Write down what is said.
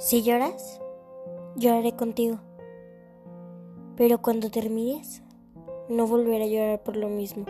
Si lloras, lloraré contigo. Pero cuando termines, no volveré a llorar por lo mismo.